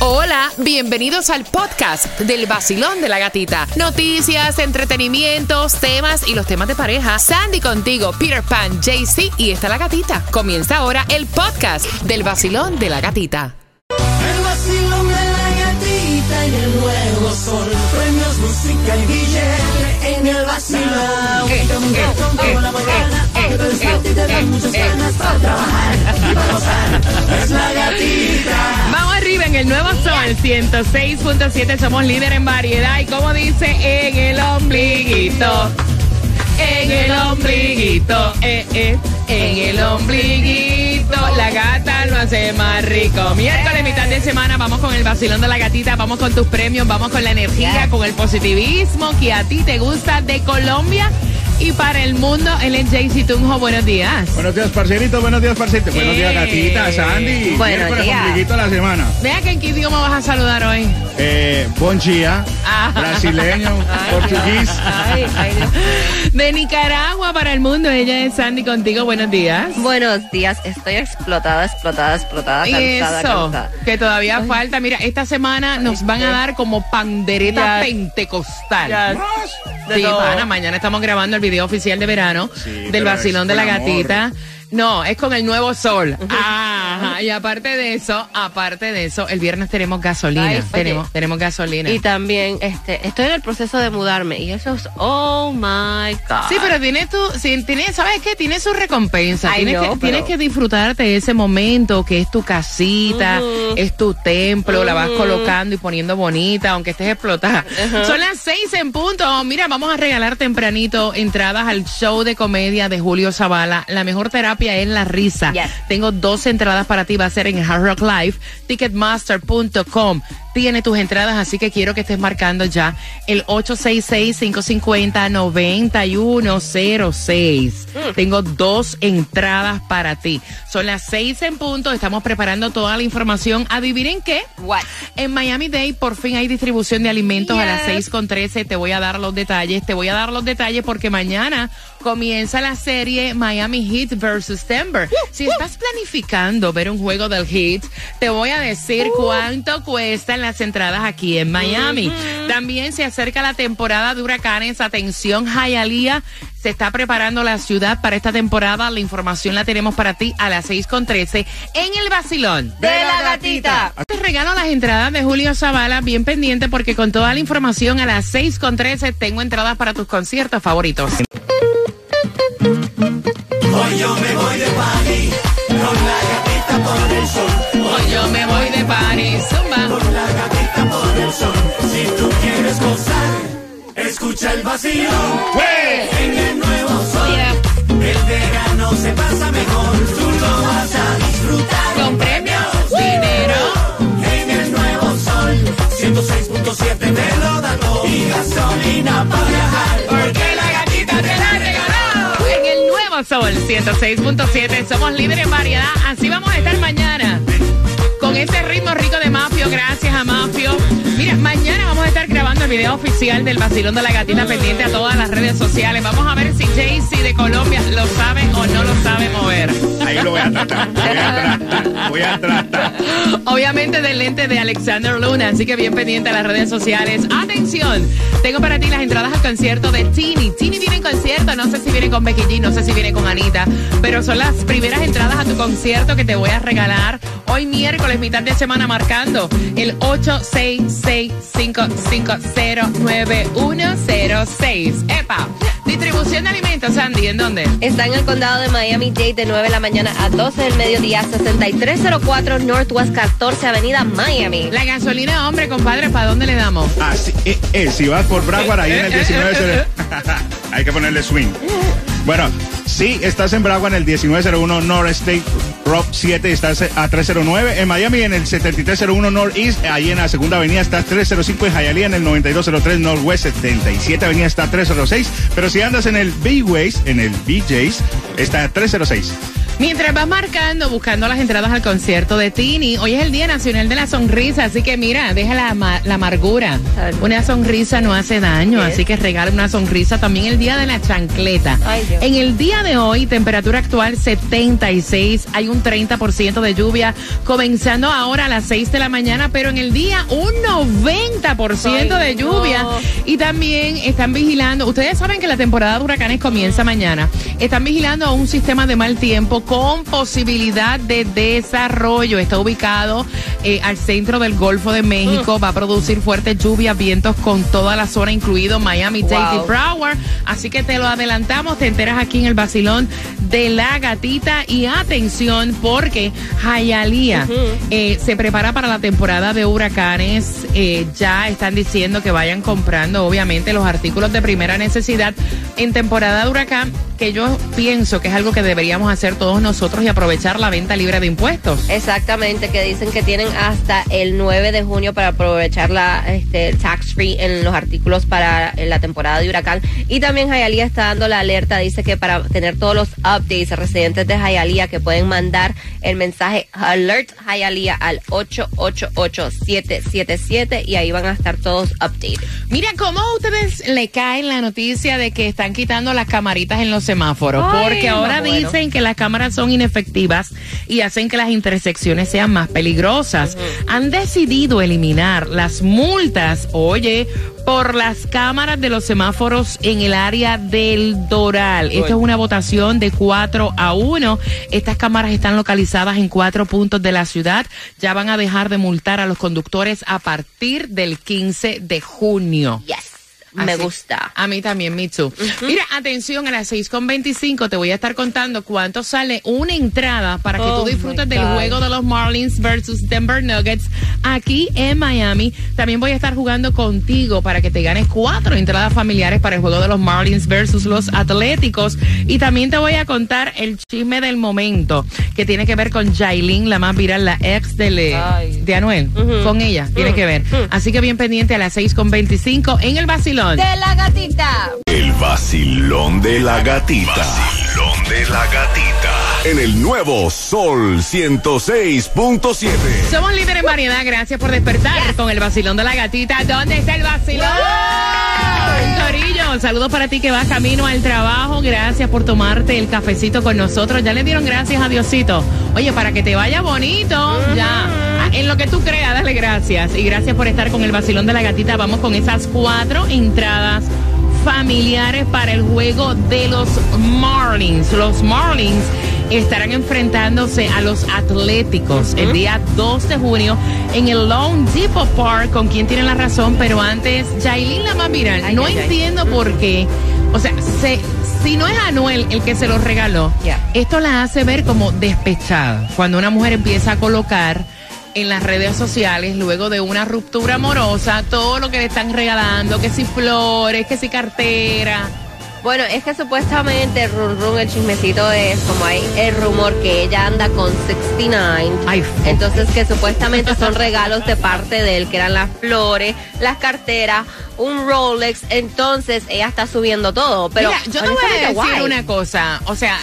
Hola, bienvenidos al podcast del vacilón de la gatita. Noticias, entretenimientos, temas y los temas de pareja. Sandy contigo, Peter Pan, JC y está la gatita. Comienza ahora el podcast del vacilón de la gatita. El vacilón de la gatita y el nuevo sol. Premios, música y billete en el vacilón. Eh, Te montas con eh, toda la mañana, eh, te despiertas y te eh, dan muchas eh, ganas para trabajar y para gozar. Es la gatita. En el nuevo sol 106.7. Somos líder en variedad y como dice en el ombliguito. En el ombliguito, eh, eh, en el ombliguito, la gata lo hace más rico. Miércoles, mitad de semana, vamos con el vacilón de la gatita, vamos con tus premios, vamos con la energía, con el positivismo que a ti te gusta de Colombia y para el mundo. Él es Jaycee Tunjo, buenos días. Buenos días, parcerito. Buenos días, parcerito. Buenos días, Eh. gatita, Sandy. Buenos días. la semana. Vea que en qué idioma vas a saludar hoy. Eh, bon dia, Ah. brasileño, Ay, portugués. Ay, ay, Dios. De Nicaragua para el mundo, ella es Sandy contigo, buenos días. Buenos días, estoy explotada, explotada, explotada, cansada, eso, cansada. que todavía falta. Mira, esta semana nos van a dar como pandereta Ya. pentecostal. Sí, pana, mañana estamos grabando el video oficial de verano Sí, del vacilón de la amor. No, es con el nuevo sol. Ajá. Y aparte de eso, aparte de eso, el viernes tenemos gasolina. Ay, oye. tenemos, tenemos gasolina. Y también, este, estoy en el proceso de mudarme y eso es, oh my God. Sí, pero tiene tu, sí, tiene, ¿sabes qué? Tiene su recompensa. Ay, tienes, no, que, pero- tienes que disfrutarte de ese momento que es tu casita, es tu templo, la vas colocando y poniendo bonita, aunque estés explotada. Son las seis en punto. Mira, vamos a regalar tempranito entradas al show de comedia de Julio Zavala. La mejor terapia es la risa. Yes. Tengo dos entradas para ti, va a ser en Hard Rock Live, ticketmaster.com. Tiene tus entradas, así que quiero que estés marcando ya el 866-550-9106. Tengo dos entradas para ti. Son las seis en punto, estamos preparando toda la información. ¿Adivinen qué? What? En Miami Day por fin hay distribución de alimentos a las. 6 con 13. Te voy a dar los detalles. Te voy a dar los detalles porque mañana comienza la serie Miami Heat versus Denver. Si estás planificando ver un juego del Heat, te voy a decir cuánto cuestan las entradas aquí en Miami. También se acerca la temporada de huracanes. Atención, Hialeah. Se está preparando la ciudad para esta temporada. La información la tenemos para ti a las 6 con 13 en el Basilón. De la gatita. Te regalo las entradas de Julio Zavala, bien pendiente porque con toda la información a las 6 con 13 tengo entradas para tus conciertos favoritos. Escucha el vacilón. En el nuevo sol. El verano se pasa mejor. Tú lo vas a disfrutar. Con premios, dinero. En el nuevo sol. 106.7 te lo da todo. Y gasolina para viajar. Porque la gatita te la regaló. En el nuevo Sol 106.7 somos líderes en variedad. Así vamos a estar mañana. Con este ritmo rico de Mafio, gracias a Mafio. Mira, mañana vamos a estar grabando el video oficial del vacilón de la gatita pendiente a todas las redes sociales. Vamos a ver si Jaycee de Colombia lo sabe o no lo sabe mover. Ahí lo voy a tratar. Voy a tratar. Voy a tratar. Obviamente del lente de Alexander Luna, así que bien pendiente a las redes sociales. Atención, tengo para ti las entradas al concierto de Tini. Tini viene en concierto, no sé si viene con Becky G, no sé si viene con Anita, pero son las primeras entradas a tu concierto que te voy a regalar hoy miércoles, mitad de semana, marcando el 866-550-9106. ¡Epa! Distribución de alimentos, Sandy, ¿en dónde? Está en el condado de Miami-Dade de 9 de la mañana a 12 del mediodía, 6304 Northwest 14 Avenida Miami. La gasolina, hombre, compadre, ¿para dónde le damos? Así, eh, eh, si vas por Broward, ahí en el 19. Hay que ponerle swing. Bueno, si estás en Broward en el 1901 North State Rock 7, estás a 309. En Miami en el 7301 Northeast, ahí en la segunda avenida está 305. En Hialeah en el 9203 Northwest 77 avenida está 306. Pero si andas en el B-Ways, en el BJ's, está 306. Mientras vas marcando, buscando las entradas al concierto de Tini, hoy es el Día Nacional de la Sonrisa, así que mira, deja la, la amargura. Ay, Una sonrisa no hace daño, así que regala una sonrisa. También el Día de la Chancleta. Ay. En el día de hoy, temperatura actual 76, hay un 30% de lluvia, comenzando ahora a las 6 de la mañana, pero en el día un 90% Ay, de lluvia. no. Y también están vigilando, ustedes saben que la temporada de huracanes comienza mañana. Están vigilando un sistema de mal tiempo con posibilidad de desarrollo. Está ubicado eh, al centro del Golfo de México. Va a producir fuertes lluvias, vientos con toda la zona, incluido Miami-Dade y Wow. Broward. Así que te lo adelantamos, te enteras aquí en el vacilón de la gatita. Y atención, porque Hialeah eh, se prepara para la temporada de huracanes. Eh, ya están diciendo que vayan comprando, obviamente, los artículos de primera necesidad en temporada de huracán, que yo pienso que es algo que deberíamos hacer todos nosotros y aprovechar la venta libre de impuestos. Exactamente, que dicen que tienen hasta el 9 de junio para aprovechar la este, tax free en los artículos para la temporada de huracán. Y también Hialeah está dando la alerta, dice que para tener todos los updates residentes de Hialeah que pueden mandar el mensaje Alert Hialeah al 888-777 y ahí van a estar todos updated. Mira, ¿cómo a ustedes le caen la noticia de que están quitando las camaritas en los semáforos? Ay, Porque ahora dicen que las cámaras son inefectivas y hacen que las intersecciones sean más peligrosas. Han decidido eliminar las multas, oye, por las cámaras de los semáforos en el área del Doral. Esta es una votación de 4 a 1. Estas cámaras están localizadas en cuatro puntos de la ciudad. Ya van a dejar de multar a los conductores a partir del 15 de junio. Yes, me gusta. A mí también, me too. Mira, atención, a las 6.25 te voy a estar contando cuánto sale una entrada para que Oh, tú disfrutes my del juego de los Marlins versus Denver Nuggets aquí en Miami. También voy a estar jugando contigo para que te ganes cuatro entradas familiares para el juego de los Marlins versus los Atléticos. Y también te voy a contar el chisme del momento que tiene que ver con Jailin, la más viral, la ex de, Ay. de Anuel. Con ella tiene que ver. Así que bien pendiente a las 6.25 en el vacilón. De la gatita. El vacilón de la gatita. Vacilón de la gatita. En el nuevo Sol 106.7. Somos líderes en variedad. Gracias por despertar con el vacilón de la gatita. ¿Dónde está el vacilón? Corillo, saludos para ti que vas camino al trabajo. Gracias por tomarte el cafecito con nosotros. Ya le dieron gracias a Diosito. Oye, para que te vaya bonito, ya. En lo que tú creas, dale gracias. Y gracias por estar con el vacilón de la gatita. Vamos con esas cuatro entradas familiares para el juego de los Marlins. Los Marlins estarán enfrentándose a los Atléticos el día 2 de junio en el Lone Depot Park. Con quien tiene la razón, pero antes, Jailin la más viral. Ay, no ay, ay. entiendo por qué. O sea, se- si no es Anuel el que se los regaló, esto la hace ver como despechada. Cuando una mujer empieza a colocar en las redes sociales, luego de una ruptura amorosa, todo lo que le están regalando, que si flores, que si cartera. Bueno, es que supuestamente Run Run, el chismecito es como hay el rumor que ella anda con 69. Ay, Entonces que supuestamente son regalos de parte de él, que eran las flores, las carteras, un Rolex. Entonces ella está subiendo todo. Pero Mira, yo te voy a decir guay. una cosa, o sea,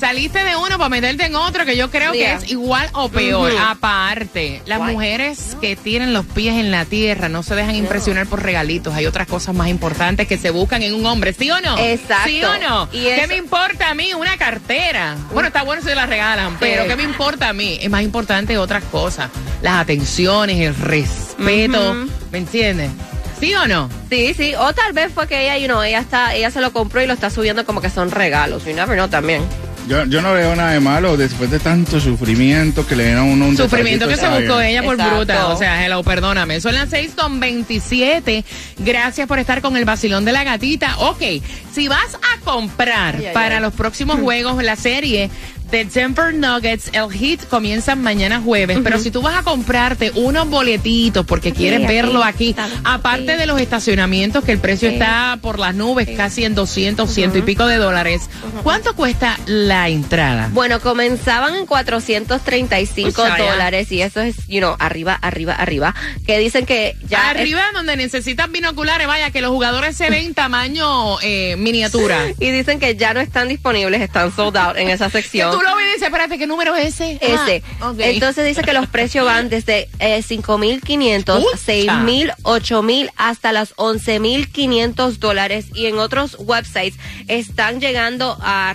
saliste de uno para meterte en otro que yo creo Yeah. que es igual o peor. Aparte, las mujeres que tienen los pies en la tierra no se dejan impresionar por regalitos. Hay otras cosas más importantes que se buscan en un hombre, ¿sí o no? Exacto. ¿Sí o no? Y ¿Qué eso- me importa a mí una cartera? Bueno, está bueno si la regalan, pero. ¿qué me importa a mí? Es más importante otras cosas. Las atenciones, el respeto. ¿me entiendes? ¿Sí o no? Sí, sí. O tal vez fue que ella, you know, ella está, ella se lo compró y lo está subiendo como que son regalos. You never know también. Yo, yo no veo nada de malo después de tanto sufrimiento que le den a uno un Sufrimiento que se buscó bien. ella por Exacto. bruta. O sea, hello, perdóname. Son las 6 con 27. Gracias por estar con el vacilón de la gatita. Ok, si vas a comprar Ay, ay, para ay. los próximos juegos la serie de Denver Nuggets, el hit comienza mañana jueves. Pero si tú vas a comprarte unos boletitos porque quieres verlo aquí, aparte sí. de los estacionamientos que el precio Sí. está por las nubes, casi en 200, ciento y pico de dólares, ¿cuánto cuesta la entrada? Bueno, comenzaban en 435 Uy, Shaya. dólares y eso es, you know, arriba, arriba, arriba. Que dicen que ya. Arriba donde necesitan binoculares, vaya, que los jugadores se ven tamaño eh, miniatura. Y dicen que ya no están disponibles, están sold out en esa sección. Ves y dices, espérate, ¿qué número es ese? Ese. Ah, ok. Entonces dice que los precios van desde eh, 5.500, Pucha. 6.000, 8.000 hasta las 11.500 dólares. Y en otros websites están llegando a,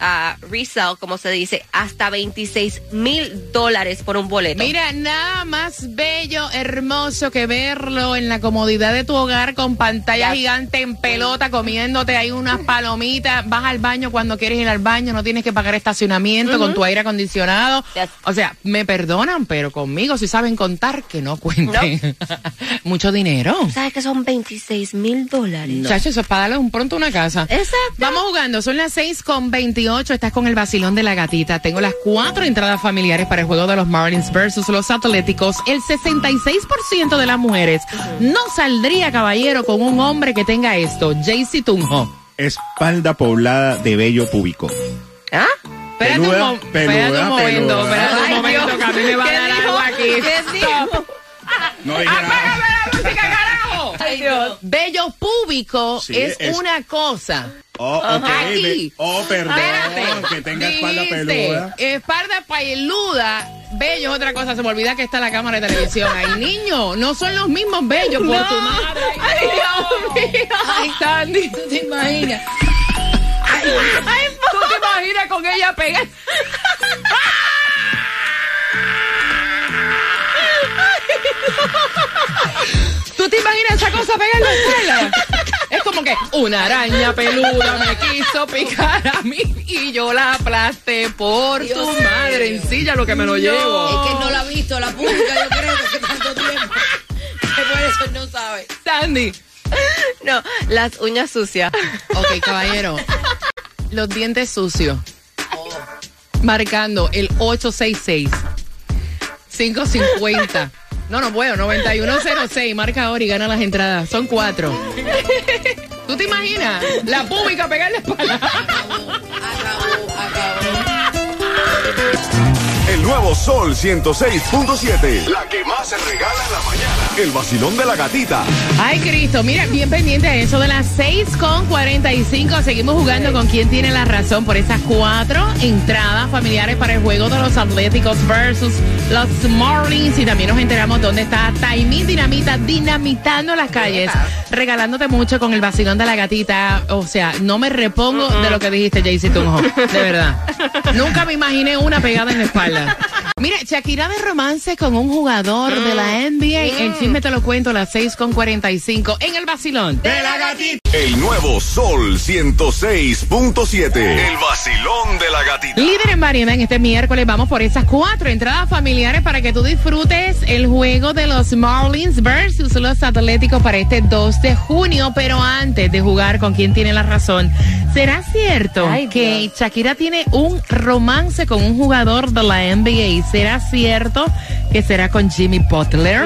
a resell, como se dice, hasta 26.000 dólares por un boleto. Mira, nada más bello, hermoso que verlo en la comodidad de tu hogar con pantalla gigante en pelota, comiéndote ahí unas palomitas, vas al baño cuando quieres ir al baño, no tienes que pagar estacionamiento con tu aire acondicionado. O sea, me perdonan, pero conmigo si saben contar, que no cuenten. Mucho dinero. ¿Sabes que son 26 mil dólares? Chacho, eso es para darle un pronto una casa. Exacto. Vamos jugando, son las 6 con 28, estás con el vacilón de la gatita. Tengo las cuatro entradas familiares para el juego de los Marlins versus los Atléticos. El 66% de las mujeres no saldría, caballero, con un hombre que tenga esto. Jaycee Tunjo. Espalda poblada de vello púbico. ¿Ah? Espérate un, Peluda, mo- espérate un momento, peluda. espérate un momento, Dios. que a mí me va a ¿Qué dar dijo? algo aquí. ¿Qué dijo? No dije nada. ¡Apágame la música, carajo! Ay, Dios. Bello púbico Sí, es, es- una cosa. Oh, ok. Aquí. Oh, perdón. Espérate. Que tenga espalda Dice, peluda. Espalda peluda. Bello es otra cosa. Se me olvida que está la cámara de televisión. Ay, niño, no son los mismos bellos por No. tu madre. Ay, Dios mío. Ay, Sandy, ¿tú te imaginas? Ay, ¿Tú te imaginas con ella pegar? ¿Tú te imaginas esa cosa pegar en la escuela? Es como que una araña peluda me quiso picar a mí y yo la aplasté por Dios tu madre en silla lo que me lo llevo. Es que no la ha visto la pública, yo creo que tanto tiempo. Que por eso no sabe. Sandy. No, las uñas sucias. Ok, caballero. Los dientes sucios. Marcando el 866 550. No, no puedo. 9106. Marca ahora y gana las entradas. Son cuatro. ¿Tú te imaginas? La pública pegarle espalda. Acabó, acabó. El nuevo Sol 106.7. La que más se regala en la mañana. El vacilón de la gatita. Ay, Cristo, mira, bien pendiente a eso de las 6 con 45. Seguimos jugando con quien tiene la razón por esas cuatro entradas familiares para el juego de los Atléticos versus los Marlins. Y también nos enteramos dónde está Taimí Dinamita dinamitando las calles, regalándote mucho con el vacilón de la gatita. O sea, no me repongo de lo que dijiste, Jaycee Tunjo. De verdad. Nunca me imaginé una pegada en la espalda. Mira, Shakira de romance con un jugador de la NBA. En fin, me te lo cuento a las 6 con 45 en el vacilón. De la gatita. El nuevo Sol 106.7. El vacilón de la gatita. Líder en variedad en este miércoles. Vamos por esas cuatro entradas familiares para que tú disfrutes el juego de los Marlins versus los Atléticos para este 2 de junio. Pero antes de jugar con quien tiene la razón, ¿será cierto Ay, que Dios. Shakira tiene un romance con un jugador de la NBA? ¿Será cierto que será con Jimmy Butler?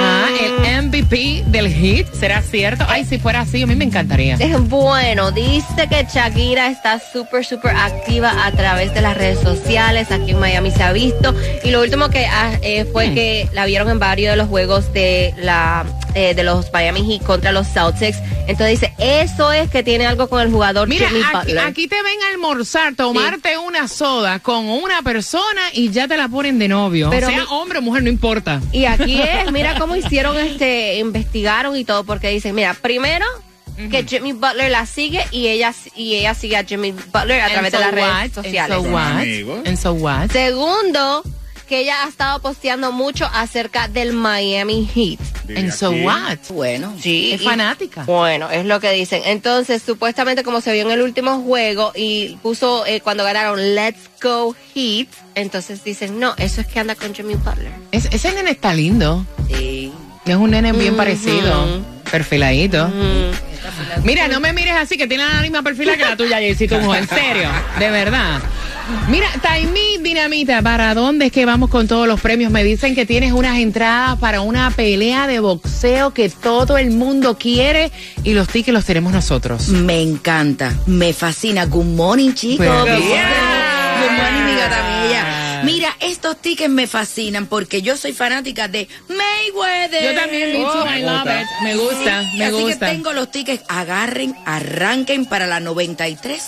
Ah, el MVP del hit. ¿Será cierto? Ay, si fuera así, a mí me encantaría. Es bueno, dice que Shakira está súper, súper activa a través de las redes sociales. Aquí en Miami se ha visto. Y lo último que ah, eh, fue Hmm. que la vieron en varios de los juegos de la eh, de los Miami Heat contra los Celtics. Entonces dice, eso es que tiene algo con el jugador Mira, Jimmy aquí, Butler. aquí te ven a almorzar, tomarte una soda con una persona y ya te la ponen de novio. Pero sea mi- hombre o mujer, no importa. Y aquí es, mira cómo hicieron este, investigaron y todo, porque dicen, mira, primero que Jimmy Butler la sigue y ella y ella sigue a Jimmy Butler a través de las redes sociales. And so what? And so what? Segundo, que ella ha estado posteando mucho acerca del Miami Heat. And so what? Bueno. Sí. Es y- fanática. Bueno, es lo que dicen. Entonces, supuestamente como se vio en el último juego y puso eh, cuando ganaron Let's Go Heat, entonces dicen, no, eso es que anda con Jimmy Butler. Es- ese nene está lindo. Sí. Es un nene bien parecido. Perfiladito. Mira, no me mires así, que tiene la misma perfila que la tuya, Jessy Tunjo. En serio, de verdad. Mira, Taimí Dinamita, ¿para dónde es que vamos con todos los premios? Me dicen que tienes unas entradas para una pelea de boxeo que todo el mundo quiere y los tickets los tenemos nosotros. Me encanta, me fascina. Good morning, chicos. Good morning, mi gata. Mira, estos tickets me fascinan porque yo soy fanática de Mayweather. Yo también, me Oh, I love it. Me gusta, Sí, me así gusta. que tengo los tickets, agarren, arranquen para la 93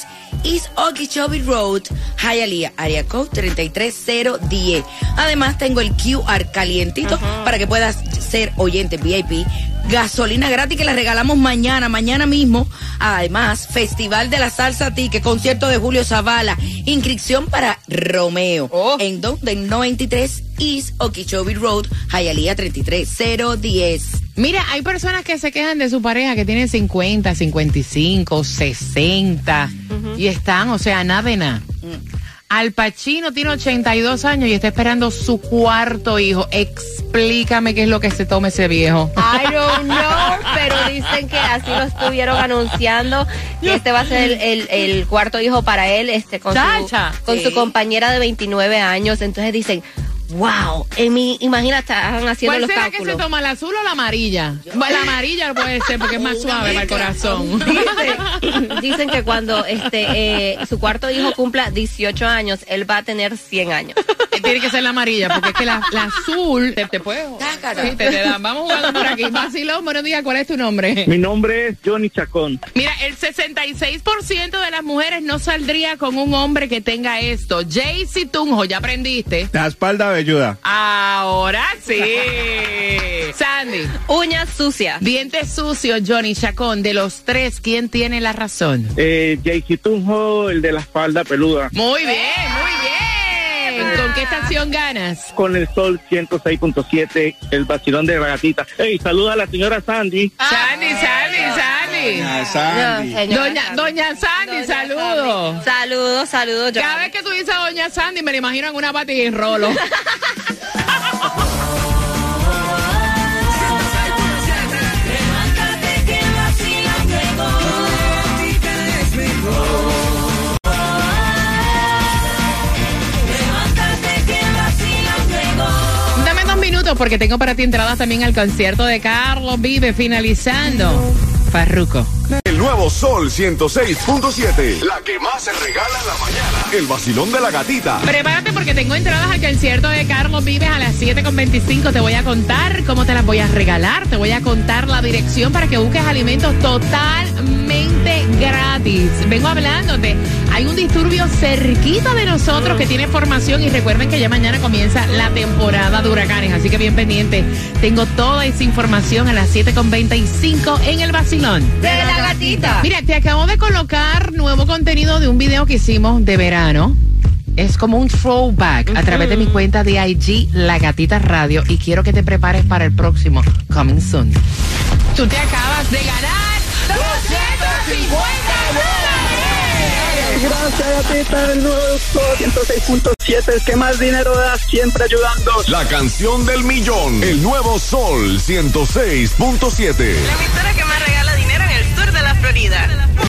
East Okeechobee Road, Hialeah, área code 33010. Además tengo el QR calientito para que puedas ser oyente VIP. Gasolina gratis que la regalamos mañana, mañana mismo. Además, Festival de la Salsa Ticket, concierto de Julio Zavala, inscripción para Romeo. Oh. En donde en 93 East Okeechobee Road, Hialeah 33010. Mira, hay personas que se quejan de su pareja que tiene 50, 55, 60 y están, o sea, nada de nada. Al Pacino tiene 82 años y está esperando su cuarto hijo. Explícame qué es lo que se toma ese viejo. I don't know, pero dicen que así lo estuvieron anunciando que este va a ser el, el- el cuarto hijo para él, este con, su, con Sí. su compañera de 29 años. Entonces dicen, wow, en mi, imagina, estaban haciendo ¿Cuál los será que se toma, la azul o la amarilla? Bueno, la amarilla puede ser porque es más suave para el corazón. Dice- dicen que cuando este eh, su cuarto hijo cumpla 18 años, él va a tener 100 años. Tiene que ser la amarilla, porque es que la, la azul te, te puede. Sí, te, te dan. Vamos jugando por aquí. Vacilón, buenos días, ¿cuál es tu nombre? Mi nombre es Johnny Chacón. Mira, el 66% de las mujeres no saldría con un hombre que tenga esto. Jaycee Tunjo, ya aprendiste. La espalda velluda. Ahora sí. Sandy, Uñas sucias. dientes sucios, Johnny Chacón. De los tres, ¿quién tiene la razón? Eh, Jaycee Tunjo, el de la espalda peluda. Muy bien, muy bien. ¿Con qué estación ganas? Con el sol 106.7, el vacilón de la gatita. Hey, saluda a la señora Sandy. Sandy, Sandy, Sandy. Ah, Sandy. No, Doña, Sandy. doña Sandy, Doña saludos. Sandy. Saludos, saludos. Cada Johnny. vez que tú dices a Doña Sandy, me la imagino en una pata y rolo. porque tengo para ti entradas también al concierto de Carlos Vive finalizando. Farruco. Nuevo Sol 106.7. La que más se regala en la mañana. El vacilón de la gatita. Prepárate porque tengo entradas al concierto de Carlos Vives a las 7.25. Te voy a contar cómo te las voy a regalar. Te voy a contar la dirección para que busques alimentos totalmente gratis. Vengo hablándote. Hay un disturbio cerquita de nosotros que tiene formación y recuerden que ya mañana comienza la temporada de huracanes. Así que bien pendiente. Tengo toda esa información a las 7.25 en el vacilón. De la gatita. Mira, te acabo de colocar nuevo contenido de un video que hicimos de verano. Es como un throwback a través de mi cuenta de IG, La Gatita Radio, y quiero que te prepares para el próximo Coming Soon. Tú te acabas de ganar 250 dólares. Gracias, gatita. El nuevo Sol 106.7. El que más dinero da, siempre ayudando. La canción del millón. El nuevo Sol 106.7. La emisora que más